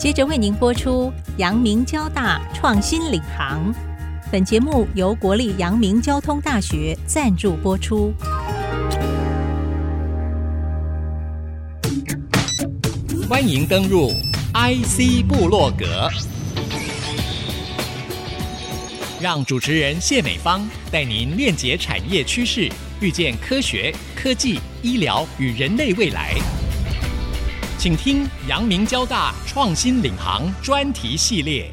接着为您播出阳明交大创新领航。本节目由国立阳明交通大学赞助播出。欢迎登入 IC 部落格，让主持人谢美芳带您链接产业趋势，遇见科学、科技、医疗与人类未来。请听阳明交大创新领航专题系列。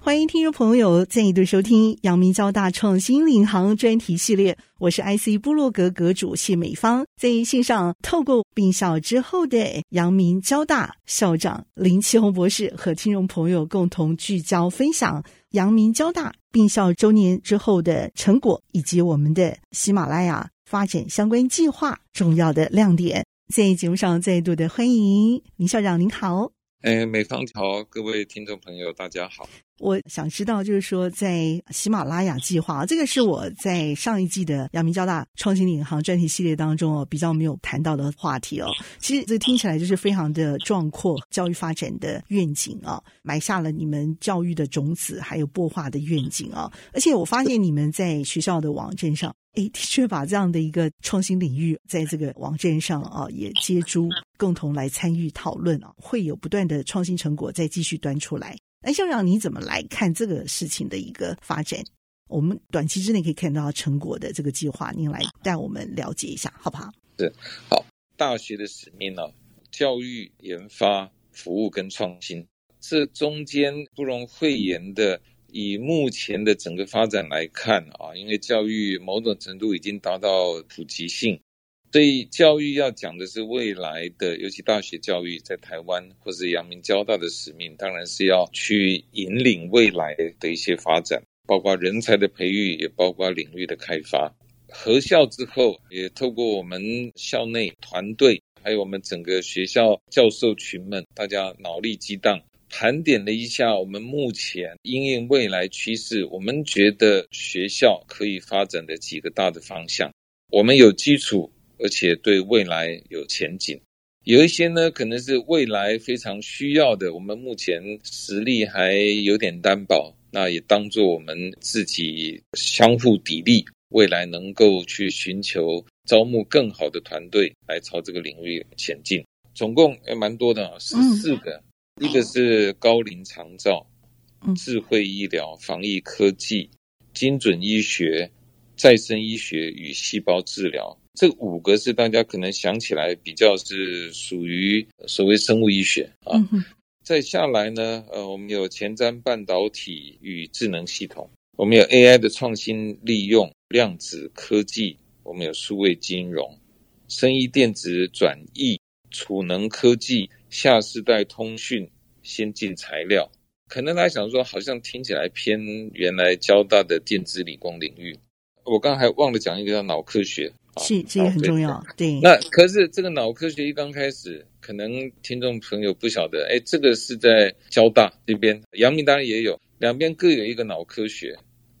欢迎听众朋友再度收听阳明交大创新领航专题系列。我是 IC 部落格阁主谢美芳，在线上透过并校之后的阳明交大校长林奇宏博士和听众朋友共同聚焦分享阳明交大并校周年之后的成果，以及我们的喜马拉雅发展相关计划重要的亮点。在节目上再度的欢迎林校长，您好。哎，美康桥，各位听众朋友，大家好。我想知道，就是说，在喜马拉雅计划，这个是我在上一季的阳明交大创新领航专题系列当中哦，比较没有谈到的话题哦。其实这听起来就是非常的壮阔，教育发展的愿景啊，埋下了你们教育的种子，还有播化的愿景啊。而且我发现你们在学校的网站上。诶，的确把这样的一个创新领域，在这个网站上啊，也接触，共同来参与讨论啊，会有不断的创新成果再继续端出来。那，校长，你怎么来看这个事情的一个发展？我们短期之内可以看到成果的这个计划，您来带我们了解一下，好不好？是，好。大学的使命呢，教育、研发、服务跟创新，这中间不容讳言的。以目前的整个发展来看啊，因为教育某种程度已经达到普及性，所以教育要讲的是未来的，尤其大学教育在台湾或是阳明交大的使命，当然是要去引领未来的一些发展，包括人才的培育，也包括领域的开发。合校之后，也透过我们校内团队，还有我们整个学校教授群们，大家脑力激荡。盘点了一下我们目前因应未来趋势，我们觉得学校可以发展的几个大的方向，我们有基础，而且对未来有前景。有一些呢，可能是未来非常需要的，我们目前实力还有点单薄，那也当做我们自己相互砥砺，未来能够去寻求招募更好的团队来朝这个领域前进。总共也蛮多的，十四个。嗯一个是高龄长照、智慧医疗、防疫科技、精准医学、再生医学与细胞治疗，这五个是大家可能想起来比较是属于所谓生物医学啊。再下来呢，呃，我们有前瞻半导体与智能系统，我们有 AI 的创新利用、量子科技，我们有数位金融、生医电子转译、储能科技。下世代通讯、先进材料，可能大家想说，好像听起来偏原来交大的电子理工领域。我刚才还忘了讲一个叫脑科学，是这个很重要。对，那可是这个脑科学一刚开始，可能听众朋友不晓得，哎，这个是在交大这边，阳明当然也有，两边各有一个脑科学。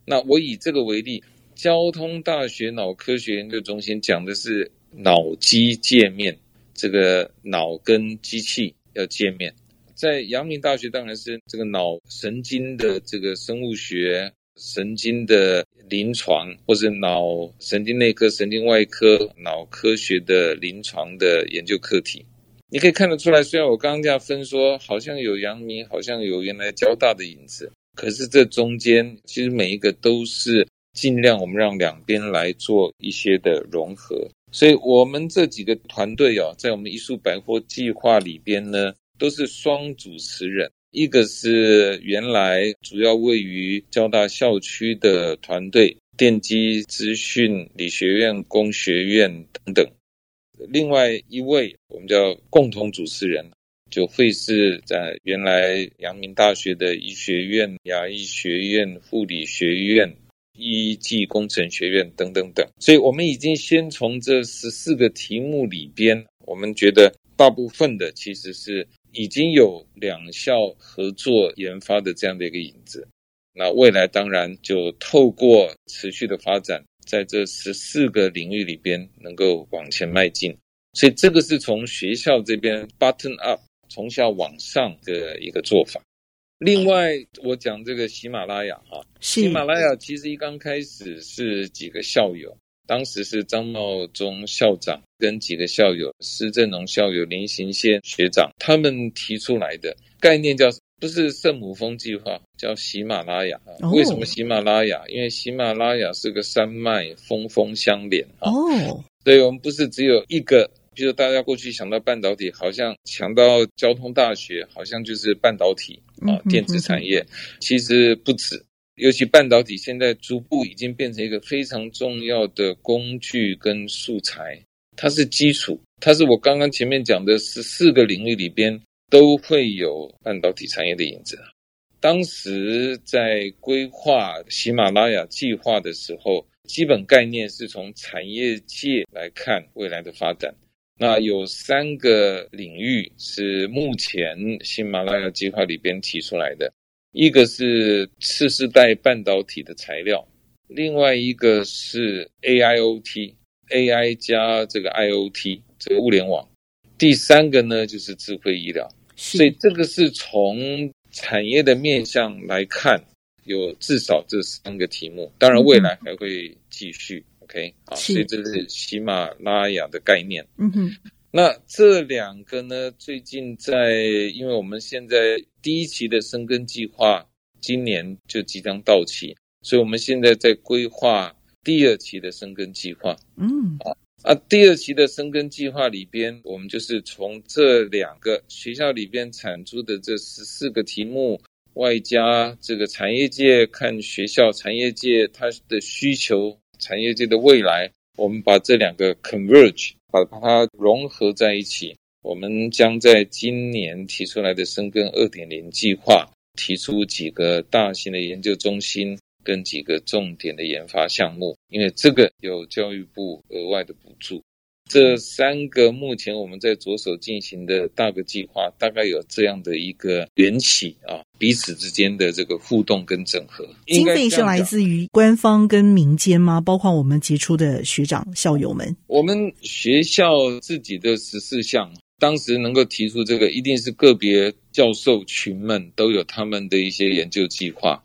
那我以这个为例，交通大学脑科学研究中心讲的是脑机界面。这个脑跟机器要见面，在阳明大学当然是这个脑神经的这个生物学、神经的临床，或是脑神经内科、神经外科、脑科学的临床的研究课题。你可以看得出来，虽然我刚刚这样分说，好像有阳明，好像有原来交大的影子，可是这中间其实每一个都是尽量我们让两边来做一些的融合。所以，我们这几个团队啊，在我们一树百货计划里边呢，都是双主持人。一个是原来主要位于交大校区的团队，电机资讯理学院、工学院等等；另外一位我们叫共同主持人，就会是在原来阳明大学的医学院、牙医学院、护理学院。一技工程学院等等等，所以我们已经先从这十四个题目里边，我们觉得大部分的其实是已经有两校合作研发的这样的一个影子。那未来当然就透过持续的发展，在这十四个领域里边能够往前迈进。所以这个是从学校这边 button up 从下往上的一个做法。另外，我讲这个喜马拉雅哈，喜马拉雅其实一刚开始是几个校友，当时是张茂忠校长跟几个校友，施正荣校友、林行宪学长他们提出来的概念叫，不是圣母峰计划，叫喜马拉雅。为什么喜马拉雅？因为喜马拉雅是个山脉，峰峰相连啊。哦，所以我们不是只有一个。比如大家过去想到半导体，好像想到交通大学，好像就是半导体啊，电子产业。其实不止，尤其半导体现在逐步已经变成一个非常重要的工具跟素材，它是基础，它是我刚刚前面讲的十四个领域里边都会有半导体产业的影子。当时在规划喜马拉雅计划的时候，基本概念是从产业界来看未来的发展。那有三个领域是目前喜马拉雅计划里边提出来的，一个是次世代半导体的材料，另外一个是 AIoT，AI 加这个 IoT 这个物联网，第三个呢就是智慧医疗。所以这个是从产业的面向来看，有至少这三个题目，当然未来还会继续。OK，好，所以这是喜马拉雅的概念。嗯哼，那这两个呢，最近在，因为我们现在第一期的生根计划今年就即将到期，所以我们现在在规划第二期的生根计划。嗯，啊，啊，第二期的生根计划里边，我们就是从这两个学校里边产出的这十四个题目，外加这个产业界看学校产业界它的需求。产业界的未来，我们把这两个 converge，把它融合在一起。我们将在今年提出来的深耕二点零计划，提出几个大型的研究中心跟几个重点的研发项目，因为这个有教育部额外的补助。这三个目前我们在着手进行的大个计划，大概有这样的一个缘起啊，彼此之间的这个互动跟整合。经费是来自于官方跟民间吗？包括我们杰出的学长校友们？我们学校自己的十四项，当时能够提出这个，一定是个别教授群们都有他们的一些研究计划。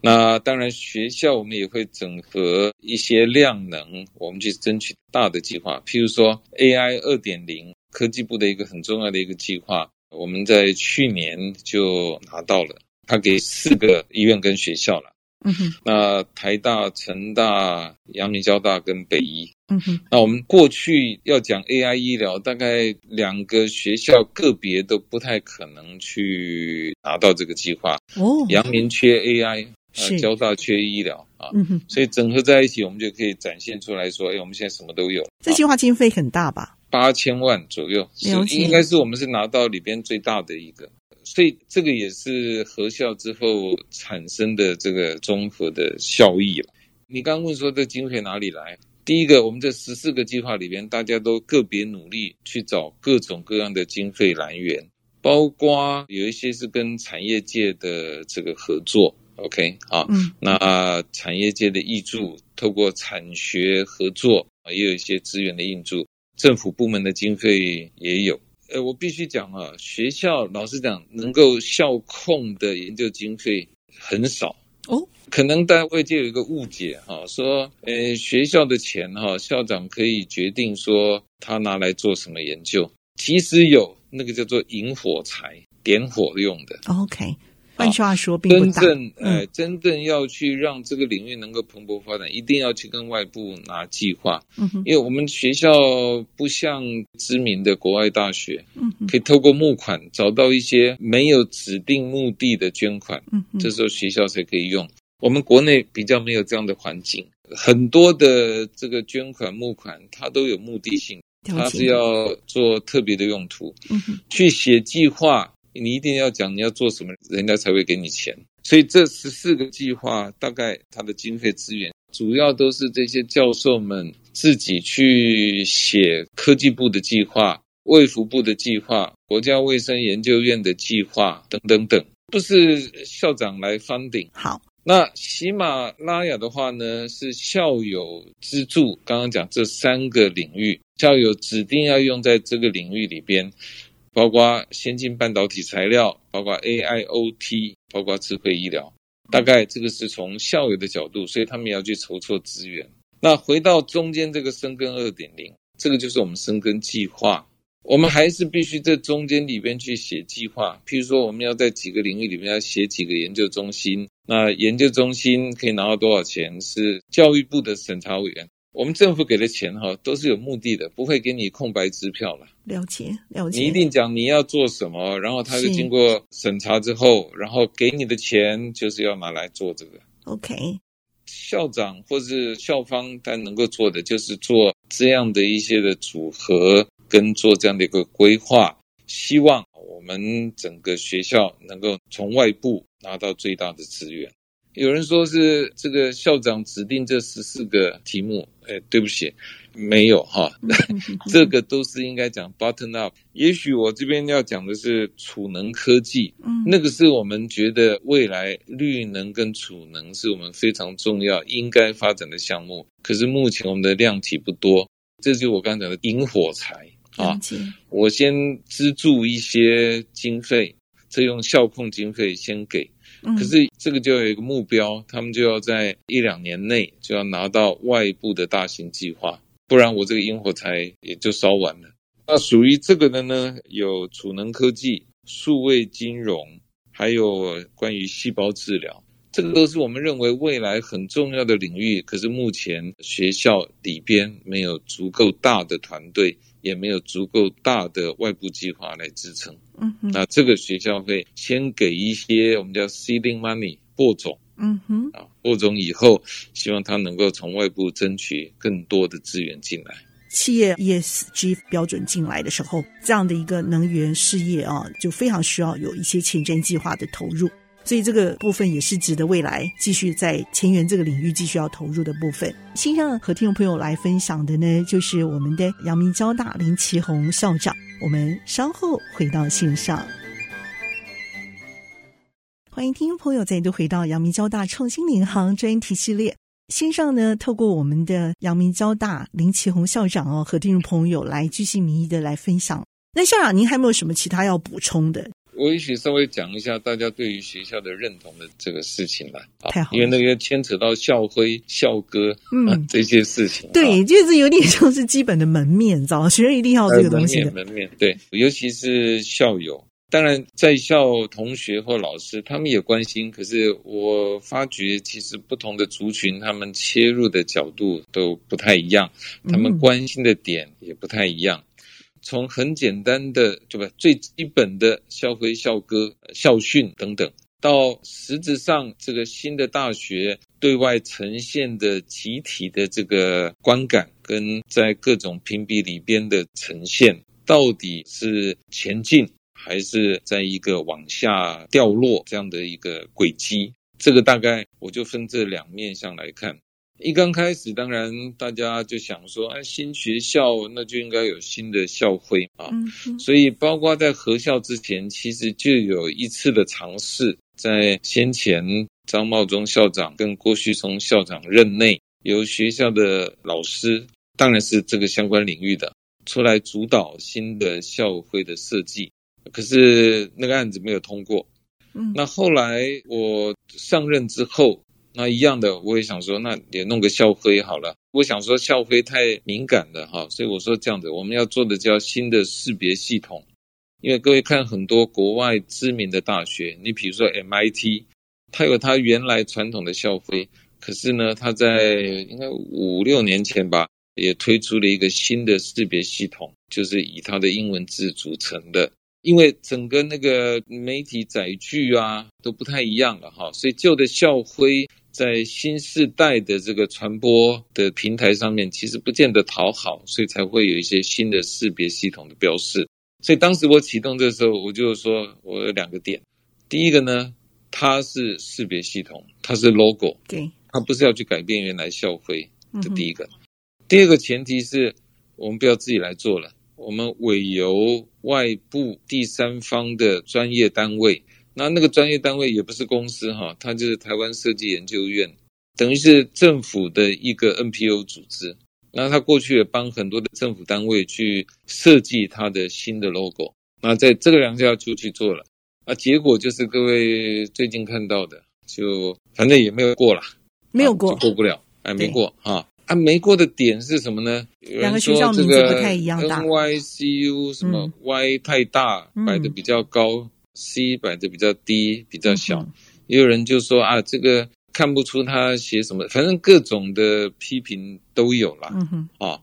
那当然，学校我们也会整合一些量能，我们去争取大的计划。譬如说，AI 二点零，科技部的一个很重要的一个计划，我们在去年就拿到了，他给四个医院跟学校了。嗯哼，那台大、成大、阳明交大跟北医，嗯哼，那我们过去要讲 AI 医疗，大概两个学校个别都不太可能去拿到这个计划。哦，阳明缺 AI，呃，交大缺医疗啊，嗯哼，所以整合在一起，我们就可以展现出来说，哎，我们现在什么都有。这计划经费很大吧？八千万左右，是应该是我们是拿到里边最大的一个。所以这个也是合校之后产生的这个综合的效益了。你刚刚问说这经费哪里来？第一个，我们这十四个计划里边，大家都个别努力去找各种各样的经费来源，包括有一些是跟产业界的这个合作，OK 啊，嗯，那产业界的挹注，透过产学合作啊，也有一些资源的挹注，政府部门的经费也有。呃，我必须讲啊，学校老实讲，能够校控的研究经费很少哦。可能大家外界有一个误解哈，说呃学校的钱哈，校长可以决定说他拿来做什么研究。其实有那个叫做引火柴，点火用的。OK。换句话说，并不大。真正，呃，真正要去让这个领域能够蓬勃发展，一定要去跟外部拿计划。嗯哼，因为我们学校不像知名的国外大学，嗯，可以透过募款找到一些没有指定目的的捐款。嗯，这时候学校才可以用。我们国内比较没有这样的环境，很多的这个捐款募款，它都有目的性，它是要做特别的用途。嗯哼，去写计划。你一定要讲你要做什么，人家才会给你钱。所以这十四个计划，大概它的经费资源，主要都是这些教授们自己去写科技部的计划、卫福部的计划、国家卫生研究院的计划等等等，不是校长来 funding。好，那喜马拉雅的话呢，是校友资助。刚刚讲这三个领域，校友指定要用在这个领域里边。包括先进半导体材料，包括 AIoT，包括智慧医疗。大概这个是从校友的角度，所以他们要去筹措资源。那回到中间这个深耕二点零，这个就是我们深耕计划。我们还是必须在中间里边去写计划。譬如说，我们要在几个领域里面要写几个研究中心。那研究中心可以拿到多少钱？是教育部的审查委员。我们政府给的钱哈，都是有目的的，不会给你空白支票了。了解，了解。你一定讲你要做什么，然后他就经过审查之后，然后给你的钱就是要拿来做这个。OK。校长或是校方他能够做的就是做这样的一些的组合，跟做这样的一个规划，希望我们整个学校能够从外部拿到最大的资源。有人说是这个校长指定这十四个题目，哎，对不起，没有哈，这个都是应该讲 button up。也许我这边要讲的是储能科技，嗯那个是我们觉得未来绿能跟储能是我们非常重要应该发展的项目。可是目前我们的量体不多，这就是我刚才讲的引火柴啊。我先资助一些经费，这用校控经费先给。可是这个就有一个目标，他们就要在一两年内就要拿到外部的大型计划，不然我这个引火柴也就烧完了。那属于这个的呢，有储能科技、数位金融，还有关于细胞治疗，这个都是我们认为未来很重要的领域。可是目前学校里边没有足够大的团队。也没有足够大的外部计划来支撑，嗯哼，那这个学校会先给一些我们叫 seeding money 播种，嗯哼，啊，播种以后，希望他能够从外部争取更多的资源进来。企业 ESG 标准进来的时候，这样的一个能源事业啊，就非常需要有一些前瞻计划的投入。所以这个部分也是值得未来继续在前沿这个领域继续要投入的部分。线上和听众朋友来分享的呢，就是我们的阳明交大林奇宏校长。我们稍后回到线上，欢迎听众朋友再度回到阳明交大创新领航专题系列。线上呢，透过我们的阳明交大林奇宏校长哦，和听众朋友来巨细靡遗的来分享。那校长，您还没有什么其他要补充的？我也许稍微讲一下大家对于学校的认同的这个事情吧，太好，因为那个牵扯到校徽、校歌，嗯、啊，这些事情。对，就是有点像是基本的门面，知道吗？学生一定要这个东西的。门面，门面，对，尤其是校友，当然在校同学或老师，他们也关心。可是我发觉，其实不同的族群，他们切入的角度都不太一样，他们关心的点也不太一样。嗯从很简单的，对吧？最基本的校徽、校歌、校训等等，到实质上这个新的大学对外呈现的集体的这个观感，跟在各种评比里边的呈现，到底是前进还是在一个往下掉落这样的一个轨迹？这个大概我就分这两面向来看。一刚开始，当然大家就想说，哎，新学校那就应该有新的校徽啊。所以，包括在合校之前，其实就有一次的尝试，在先前张茂忠校长跟郭旭松校长任内，由学校的老师，当然是这个相关领域的，出来主导新的校徽的设计。可是那个案子没有通过。嗯，那后来我上任之后。那一样的，我也想说，那也弄个校徽好了。我想说校徽太敏感了哈，所以我说这样子，我们要做的叫新的识别系统。因为各位看很多国外知名的大学，你比如说 MIT，它有它原来传统的校徽，可是呢，它在应该五六年前吧，也推出了一个新的识别系统，就是以它的英文字组成的。因为整个那个媒体载具啊都不太一样了哈，所以旧的校徽。在新时代的这个传播的平台上面，其实不见得讨好，所以才会有一些新的识别系统的标示。所以当时我启动的时候，我就说我有两个点：第一个呢，它是识别系统，它是 logo，对，它不是要去改变原来校徽。这第一个。第二个前提是我们不要自己来做了，我们委由外部第三方的专业单位。那那个专业单位也不是公司哈，它就是台湾设计研究院，等于是政府的一个 NPO 组织。那他过去也帮很多的政府单位去设计它的新的 logo。那在这个两家就去做了，啊，结果就是各位最近看到的，就反正也没有过了，没有过，过不了，哎，没过啊。啊，没过的点是什么呢？两个学校名字不太一样，NYCU 什么 Y 太大，嗯、摆的比较高，嗯，C 摆的比较低，比较小。嗯、也有人就说啊，这个看不出他写什么，反正各种的批评都有啦。嗯哼，啊，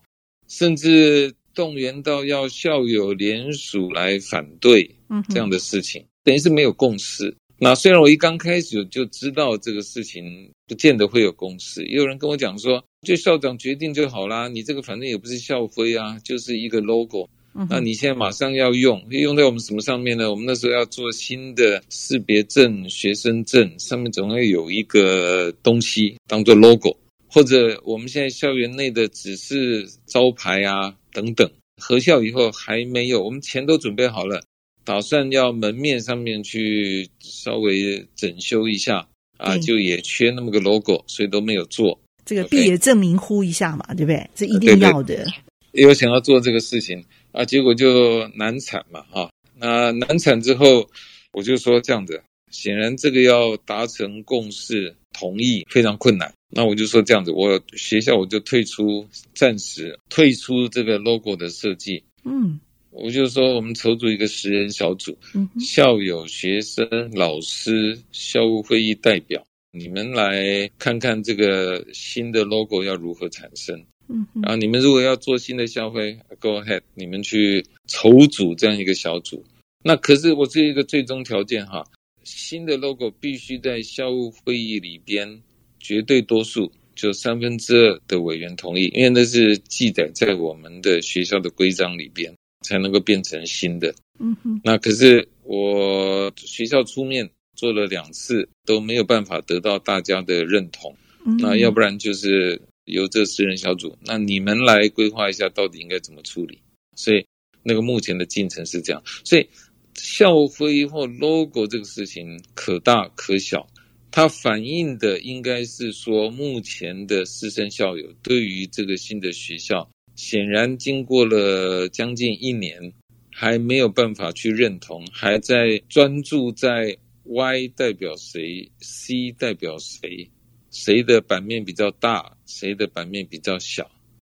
甚至动员到要校友联署来反对这样的事情，嗯、等于是没有共识。那虽然我一刚开始就知道这个事情不见得会有共识，也有人跟我讲说。就校长决定就好啦，你这个反正也不是校徽啊，就是一个 logo。那你现在马上要用，用在我们什么上面呢？我们那时候要做新的识别证、学生证，上面总要有一个东西当做 logo，或者我们现在校园内的指示招牌啊等等。合校以后还没有，我们钱都准备好了，打算要门面上面去稍微整修一下啊，就也缺那么个 logo，所以都没有做。这个毕业证明呼一下嘛对不对？这一定要的。有想要做这个事情啊，结果就难产嘛，哈、啊。那难产之后，我就说这样子，显然这个要达成共识同意非常困难。那我就说这样子，我学校我就退出，暂时退出这个 logo 的设计。嗯，我就说我们筹组一个十人小组，嗯、校友、学生、老师、校务会议代表。你们来看看这个新的 logo 要如何产生，嗯哼，然后你们如果要做新的校徽，go ahead，你们去筹组这样一个小组。那可是我这一个最终条件哈，新的 logo 必须在校务会议里边绝对多数，就三分之二的委员同意，因为那是记载在我们的学校的规章里边，才能够变成新的。嗯哼，那可是我学校出面。做了两次都没有办法得到大家的认同，嗯、那要不然就是由这四人小组，那你们来规划一下到底应该怎么处理。所以那个目前的进程是这样，所以校徽或 logo 这个事情可大可小，它反映的应该是说目前的师生校友对于这个新的学校，显然经过了将近一年，还没有办法去认同，还在专注在。Y 代表谁？C 代表谁？谁的版面比较大？谁的版面比较小？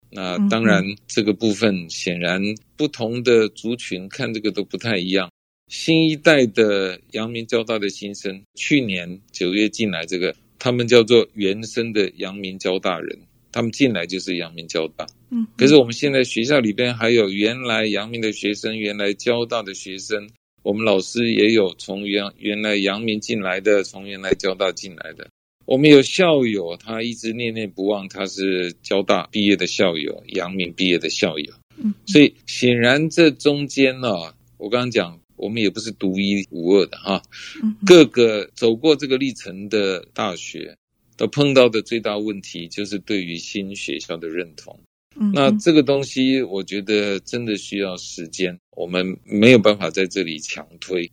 那当然，这个部分显然不同的族群看这个都不太一样。新一代的阳明交大的新生，去年九月进来，这个他们叫做原生的阳明交大人，他们进来就是阳明交大。嗯，可是我们现在学校里边还有原来阳明的学生，原来交大的学生。我们老师也有从原原来阳明进来的，从原来交大进来的。我们有校友，他一直念念不忘，他是交大毕业的校友，阳明毕业的校友。嗯，所以显然这中间呢，我刚刚讲，我们也不是独一无二的哈。各个走过这个历程的大学，都碰到的最大问题就是对于新学校的认同。那这个东西，我觉得真的需要时间，我们没有办法在这里强推，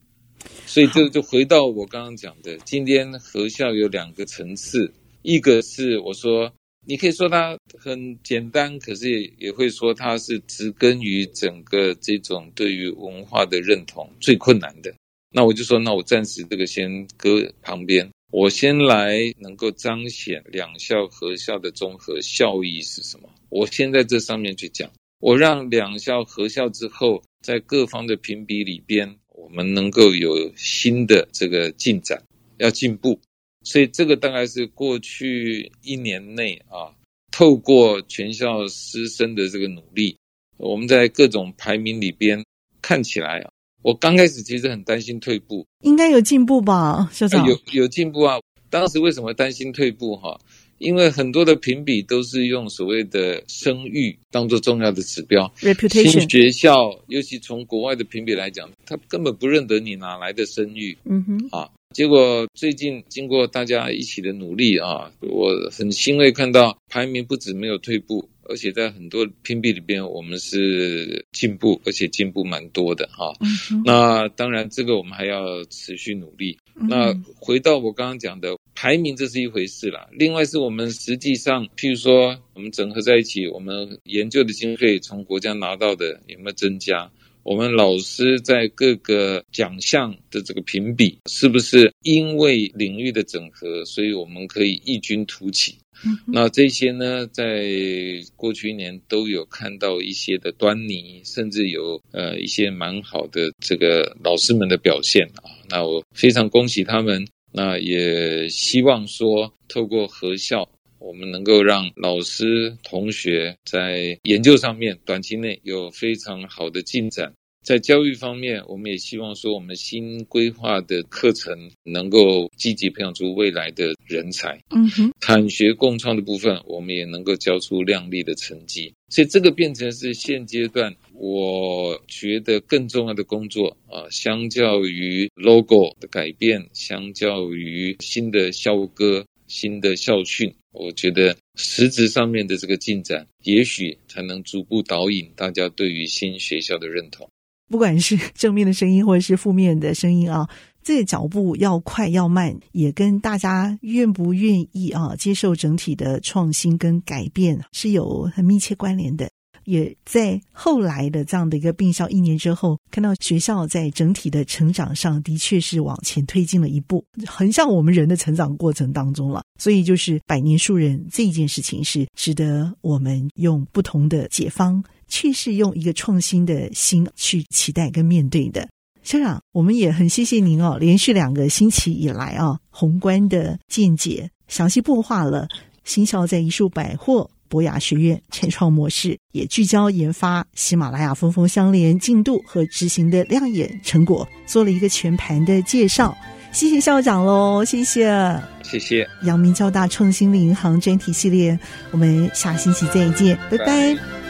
所以这就回到我刚刚讲的，今天合校有两个层次，一个是我说，你可以说它很简单，可是也也会说它是植根于整个这种对于文化的认同最困难的。那我就说，那我暂时这个先搁旁边。我先来能够彰显两校合校的综合效益是什么？我先在这上面去讲，我让两校合校之后，在各方的评比里边，我们能够有新的这个进展，要进步。所以这个大概是过去一年内啊，透过全校师生的这个努力，我们在各种排名里边看起来啊。我刚开始其实很担心退步，应该有进步吧，校长？有有进步啊！当时为什么担心退步？哈，因为很多的评比都是用所谓的声誉当做重要的指标，reputation。新学校，尤其从国外的评比来讲，他根本不认得你哪来的声誉。嗯哼，啊，结果最近经过大家一起的努力啊，我很欣慰看到排名不止没有退步。而且在很多评比里边，我们是进步，而且进步蛮多的哈。那当然，这个我们还要持续努力。嗯、那回到我刚刚讲的排名，这是一回事啦。另外是我们实际上，譬如说，我们整合在一起，我们研究的经费从国家拿到的有没有增加？我们老师在各个奖项的这个评比，是不是因为领域的整合，所以我们可以异军突起？嗯、那这些呢，在过去一年都有看到一些的端倪，甚至有呃一些蛮好的这个老师们的表现啊。那我非常恭喜他们，那也希望说透过合校，我们能够让老师同学在研究上面短期内有非常好的进展。在教育方面，我们也希望说，我们新规划的课程能够积极培养出未来的人才。嗯哼，产学共创的部分，我们也能够交出亮丽的成绩。所以，这个变成是现阶段我觉得更重要的工作啊。相较于 logo 的改变，相较于新的校歌、新的校训，我觉得实质上面的这个进展，也许才能逐步导引大家对于新学校的认同。不管是正面的声音，或者是负面的声音啊，这个脚步要快要慢，也跟大家愿不愿意啊接受整体的创新跟改变是有很密切关联的。也在后来的这样的一个并校一年之后，看到学校在整体的成长上的确是往前推进了一步，横向我们人的成长过程当中了。所以就是百年树人这一件事情是值得我们用不同的解方。却是用一个创新的心去期待跟面对的，校长，我们也很谢谢您哦，连续两个星期以来啊，宏观的见解，详细擘画了新校在艺术百货博雅学院产创模式，也聚焦研发喜马拉雅峰峰相连进度和执行的亮眼成果，做了一个全盘的介绍。谢谢校长喽，谢谢，谢谢。阳明交大创新力银行专题系列，我们下星期再见，拜拜。拜拜。